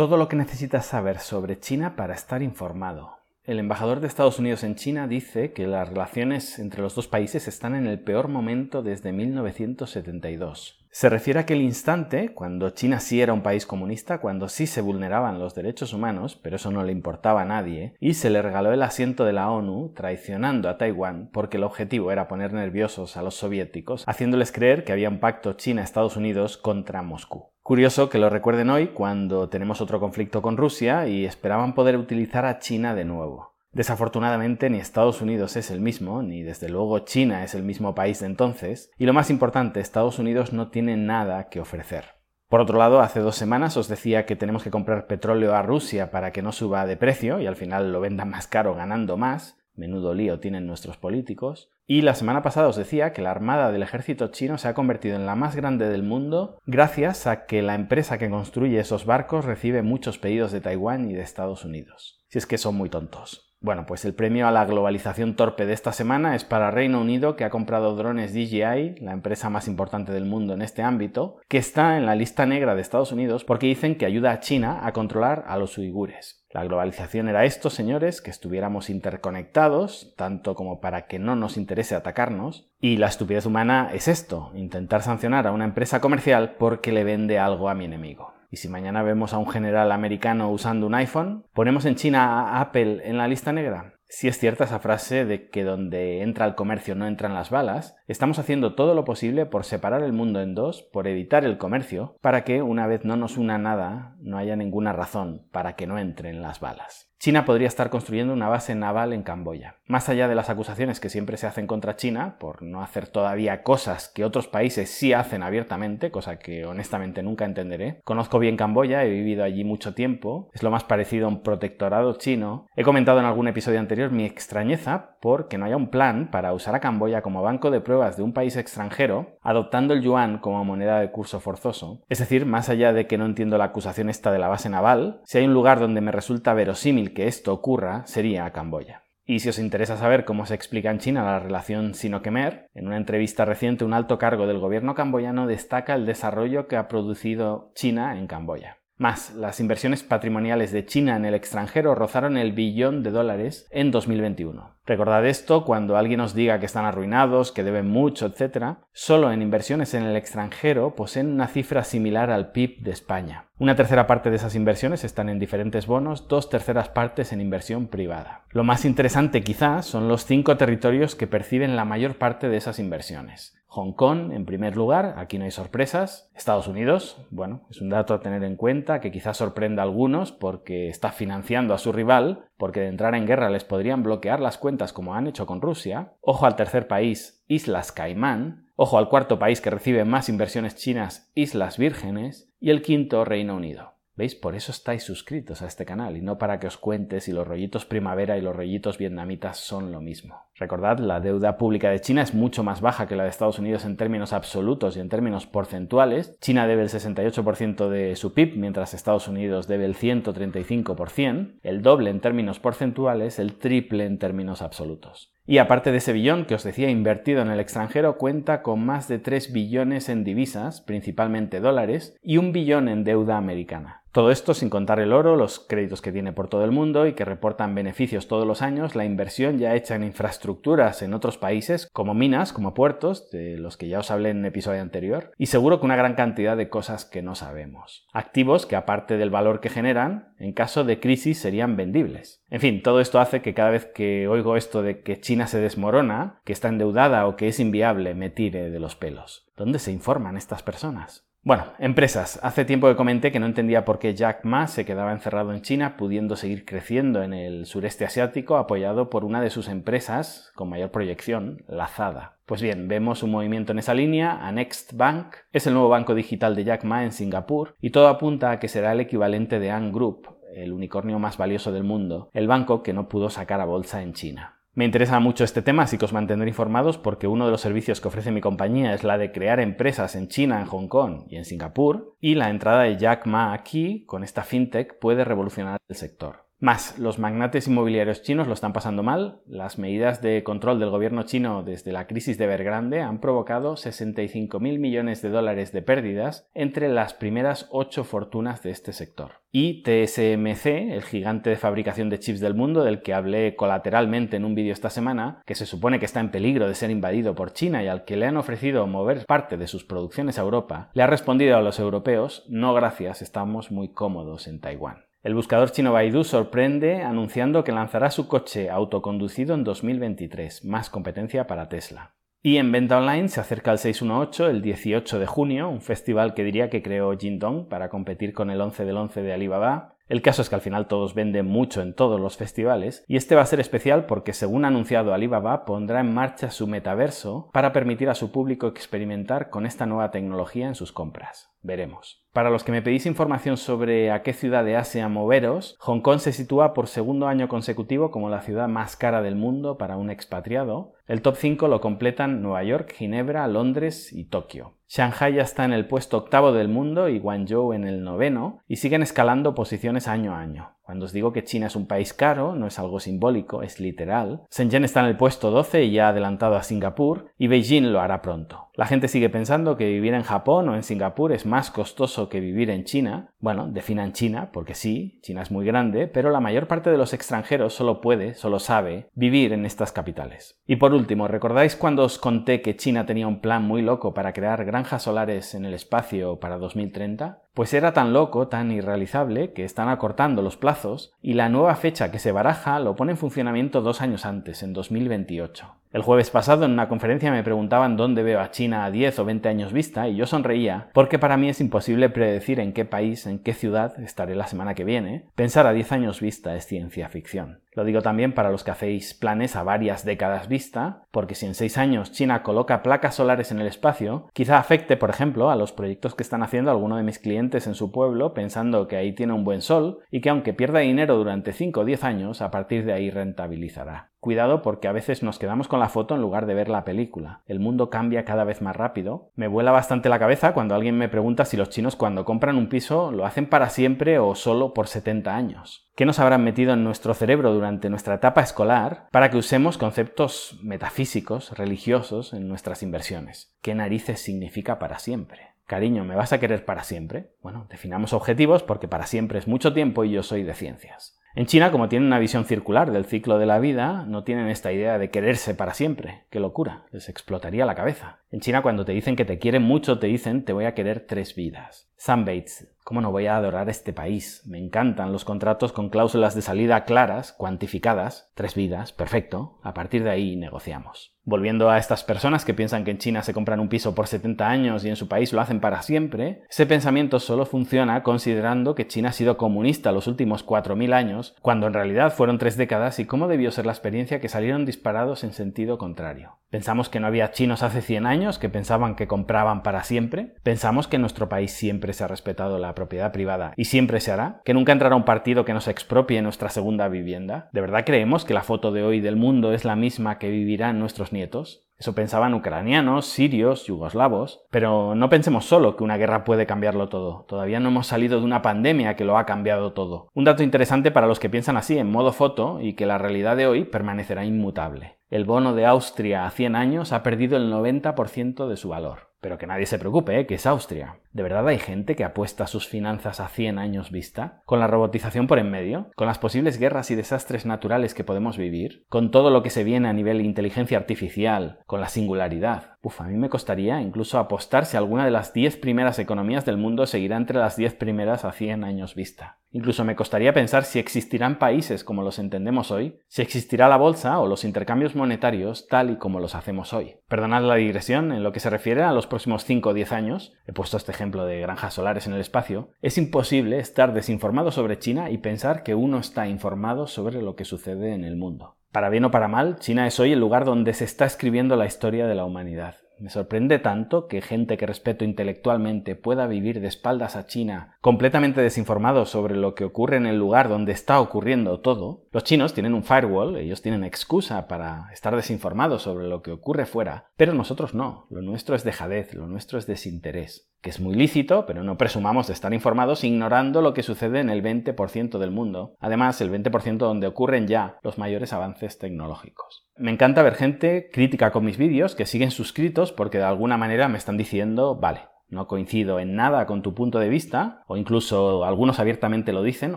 Todo lo que necesitas saber sobre China para estar informado. El embajador de Estados Unidos en China dice que las relaciones entre los dos países están en el peor momento desde 1972. Se refiere a aquel instante cuando China sí era un país comunista, cuando sí se vulneraban los derechos humanos, pero eso no le importaba a nadie, y se le regaló el asiento de la ONU traicionando a Taiwán porque el objetivo era poner nerviosos a los soviéticos, haciéndoles creer que había un pacto China-Estados Unidos contra Moscú. Curioso que lo recuerden hoy cuando tenemos otro conflicto con Rusia y esperaban poder utilizar a China de nuevo. Desafortunadamente ni Estados Unidos es el mismo, ni desde luego China es el mismo país de entonces, y lo más importante, Estados Unidos no tiene nada que ofrecer. Por otro lado, hace dos semanas os decía que tenemos que comprar petróleo a Rusia para que no suba de precio y al final lo vendan más caro ganando más, menudo lío tienen nuestros políticos. Y la semana pasada os decía que la armada del ejército chino se ha convertido en la más grande del mundo gracias a que la empresa que construye esos barcos recibe muchos pedidos de Taiwán y de Estados Unidos. Si es que son muy tontos. Bueno, pues el premio a la globalización torpe de esta semana es para Reino Unido, que ha comprado drones DJI, la empresa más importante del mundo en este ámbito, que está en la lista negra de Estados Unidos porque dicen que ayuda a China a controlar a los uigures. La globalización era esto, señores, que estuviéramos interconectados, tanto como para que no nos interese atacarnos, y la estupidez humana es esto, intentar sancionar a una empresa comercial porque le vende algo a mi enemigo. Y si mañana vemos a un general americano usando un iPhone, ¿ponemos en China a Apple en la lista negra? Si es cierta esa frase de que donde entra el comercio no entran las balas, estamos haciendo todo lo posible por separar el mundo en dos, por evitar el comercio, para que una vez no nos una nada, no haya ninguna razón para que no entren las balas. China podría estar construyendo una base naval en Camboya. Más allá de las acusaciones que siempre se hacen contra China por no hacer todavía cosas que otros países sí hacen abiertamente, cosa que honestamente nunca entenderé. Conozco bien Camboya, he vivido allí mucho tiempo, es lo más parecido a un protectorado chino. He comentado en algún episodio anterior mi extrañeza por que no haya un plan para usar a Camboya como banco de pruebas de un país extranjero, adoptando el yuan como moneda de curso forzoso. Es decir, más allá de que no entiendo la acusación esta de la base naval, si hay un lugar donde me resulta verosímil que esto ocurra sería Camboya. Y si os interesa saber cómo se explica en China la relación sino-Khmer, en una entrevista reciente un alto cargo del gobierno camboyano destaca el desarrollo que ha producido China en Camboya. Más, las inversiones patrimoniales de China en el extranjero rozaron el billón de dólares en 2021. Recordad esto cuando alguien os diga que están arruinados, que deben mucho, etc. Solo en inversiones en el extranjero poseen una cifra similar al PIB de España. Una tercera parte de esas inversiones están en diferentes bonos, dos terceras partes en inversión privada. Lo más interesante quizás son los cinco territorios que perciben la mayor parte de esas inversiones. Hong Kong, en primer lugar, aquí no hay sorpresas. Estados Unidos, bueno, es un dato a tener en cuenta que quizás sorprenda a algunos porque está financiando a su rival, porque de entrar en guerra les podrían bloquear las cuentas como han hecho con Rusia. Ojo al tercer país, Islas Caimán. Ojo al cuarto país que recibe más inversiones chinas, Islas Vírgenes. Y el quinto, Reino Unido. ¿Veis? Por eso estáis suscritos a este canal y no para que os cuente si los rollitos primavera y los rollitos vietnamitas son lo mismo. Recordad, la deuda pública de China es mucho más baja que la de Estados Unidos en términos absolutos y en términos porcentuales. China debe el 68% de su PIB, mientras Estados Unidos debe el 135%, el doble en términos porcentuales, el triple en términos absolutos. Y aparte de ese billón que os decía invertido en el extranjero, cuenta con más de 3 billones en divisas, principalmente dólares, y un billón en deuda americana. Todo esto sin contar el oro, los créditos que tiene por todo el mundo y que reportan beneficios todos los años, la inversión ya hecha en infraestructuras en otros países, como minas, como puertos, de los que ya os hablé en el episodio anterior, y seguro que una gran cantidad de cosas que no sabemos. Activos que aparte del valor que generan, en caso de crisis serían vendibles. En fin, todo esto hace que cada vez que oigo esto de que China se desmorona, que está endeudada o que es inviable, me tire de los pelos. ¿Dónde se informan estas personas? Bueno, empresas. Hace tiempo que comenté que no entendía por qué Jack Ma se quedaba encerrado en China, pudiendo seguir creciendo en el sureste asiático, apoyado por una de sus empresas con mayor proyección, Lazada. Pues bien, vemos un movimiento en esa línea, a Next Bank, es el nuevo banco digital de Jack Ma en Singapur, y todo apunta a que será el equivalente de Ant Group, el unicornio más valioso del mundo, el banco que no pudo sacar a bolsa en China. Me interesa mucho este tema, así que os mantendré informados porque uno de los servicios que ofrece mi compañía es la de crear empresas en China, en Hong Kong y en Singapur, y la entrada de Jack Ma aquí, con esta fintech, puede revolucionar el sector. Más, los magnates inmobiliarios chinos lo están pasando mal. Las medidas de control del gobierno chino desde la crisis de Evergrande han provocado 65.000 millones de dólares de pérdidas entre las primeras ocho fortunas de este sector. Y TSMC, el gigante de fabricación de chips del mundo del que hablé colateralmente en un vídeo esta semana, que se supone que está en peligro de ser invadido por China y al que le han ofrecido mover parte de sus producciones a Europa, le ha respondido a los europeos, no gracias, estamos muy cómodos en Taiwán. El buscador chino Baidu sorprende anunciando que lanzará su coche autoconducido en 2023, más competencia para Tesla. Y en venta online se acerca el 618 el 18 de junio, un festival que diría que creó Jingdong para competir con el 11 del 11 de Alibaba. El caso es que al final todos venden mucho en todos los festivales y este va a ser especial porque según ha anunciado Alibaba pondrá en marcha su metaverso para permitir a su público experimentar con esta nueva tecnología en sus compras. Veremos. Para los que me pedís información sobre a qué ciudad de Asia moveros, Hong Kong se sitúa por segundo año consecutivo como la ciudad más cara del mundo para un expatriado. El top 5 lo completan Nueva York, Ginebra, Londres y Tokio. Shanghai ya está en el puesto octavo del mundo y Guangzhou en el noveno, y siguen escalando posiciones año a año. Cuando os digo que China es un país caro, no es algo simbólico, es literal. Shenzhen está en el puesto 12 y ya ha adelantado a Singapur, y Beijing lo hará pronto. La gente sigue pensando que vivir en Japón o en Singapur es más costoso que vivir en China. Bueno, definan China, porque sí, China es muy grande, pero la mayor parte de los extranjeros solo puede, solo sabe, vivir en estas capitales. Y por último, ¿recordáis cuando os conté que China tenía un plan muy loco para crear granjas solares en el espacio para 2030? Pues era tan loco, tan irrealizable, que están acortando los plazos y la nueva fecha que se baraja lo pone en funcionamiento dos años antes, en 2028. El jueves pasado en una conferencia me preguntaban dónde veo a China a 10 o 20 años vista y yo sonreía porque para mí es imposible predecir en qué país, en qué ciudad estaré la semana que viene. Pensar a 10 años vista es ciencia ficción. Lo digo también para los que hacéis planes a varias décadas vista, porque si en 6 años China coloca placas solares en el espacio, quizá afecte, por ejemplo, a los proyectos que están haciendo alguno de mis clientes en su pueblo pensando que ahí tiene un buen sol y que aunque pierda dinero durante 5 o 10 años, a partir de ahí rentabilizará. Cuidado porque a veces nos quedamos con la foto en lugar de ver la película. El mundo cambia cada vez más rápido. Me vuela bastante la cabeza cuando alguien me pregunta si los chinos cuando compran un piso lo hacen para siempre o solo por 70 años. ¿Qué nos habrán metido en nuestro cerebro durante nuestra etapa escolar para que usemos conceptos metafísicos, religiosos en nuestras inversiones? ¿Qué narices significa para siempre? Cariño, ¿me vas a querer para siempre? Bueno, definamos objetivos porque para siempre es mucho tiempo y yo soy de ciencias. En China, como tienen una visión circular del ciclo de la vida, no tienen esta idea de quererse para siempre. ¡Qué locura! Les explotaría la cabeza. En China, cuando te dicen que te quieren mucho, te dicen te voy a querer tres vidas. Sam Bates, ¿cómo no voy a adorar este país? Me encantan los contratos con cláusulas de salida claras, cuantificadas. Tres vidas, perfecto. A partir de ahí negociamos. Volviendo a estas personas que piensan que en China se compran un piso por 70 años y en su país lo hacen para siempre, ese pensamiento solo funciona considerando que China ha sido comunista los últimos 4.000 años, cuando en realidad fueron tres décadas y cómo debió ser la experiencia que salieron disparados en sentido contrario. Pensamos que no había chinos hace 100 años que pensaban que compraban para siempre. Pensamos que en nuestro país siempre se ha respetado la propiedad privada y siempre se hará. Que nunca entrará un partido que nos expropie nuestra segunda vivienda. ¿De verdad creemos que la foto de hoy del mundo es la misma que vivirán nuestros nietos? Eso pensaban ucranianos, sirios, yugoslavos. Pero no pensemos solo que una guerra puede cambiarlo todo. Todavía no hemos salido de una pandemia que lo ha cambiado todo. Un dato interesante para los que piensan así en modo foto y que la realidad de hoy permanecerá inmutable. El bono de Austria a 100 años ha perdido el 90% de su valor. Pero que nadie se preocupe, ¿eh? que es Austria. ¿De verdad hay gente que apuesta sus finanzas a 100 años vista? ¿Con la robotización por en medio? ¿Con las posibles guerras y desastres naturales que podemos vivir? ¿Con todo lo que se viene a nivel inteligencia artificial? ¿Con la singularidad? Uf, a mí me costaría incluso apostar si alguna de las 10 primeras economías del mundo seguirá entre las 10 primeras a 100 años vista. Incluso me costaría pensar si existirán países como los entendemos hoy, si existirá la bolsa o los intercambios monetarios tal y como los hacemos hoy. Perdonad la digresión, en lo que se refiere a los próximos 5 o 10 años, he puesto este ejemplo de granjas solares en el espacio, es imposible estar desinformado sobre China y pensar que uno está informado sobre lo que sucede en el mundo. Para bien o para mal, China es hoy el lugar donde se está escribiendo la historia de la humanidad. Me sorprende tanto que gente que respeto intelectualmente pueda vivir de espaldas a China completamente desinformado sobre lo que ocurre en el lugar donde está ocurriendo todo. Los chinos tienen un firewall, ellos tienen excusa para estar desinformados sobre lo que ocurre fuera, pero nosotros no. Lo nuestro es dejadez, lo nuestro es desinterés, que es muy lícito, pero no presumamos de estar informados ignorando lo que sucede en el 20% del mundo. Además, el 20% donde ocurren ya los mayores avances tecnológicos. Me encanta ver gente crítica con mis vídeos que siguen suscritos porque de alguna manera me están diciendo, vale, no coincido en nada con tu punto de vista, o incluso algunos abiertamente lo dicen,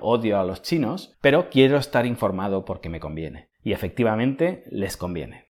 odio a los chinos, pero quiero estar informado porque me conviene. Y efectivamente les conviene.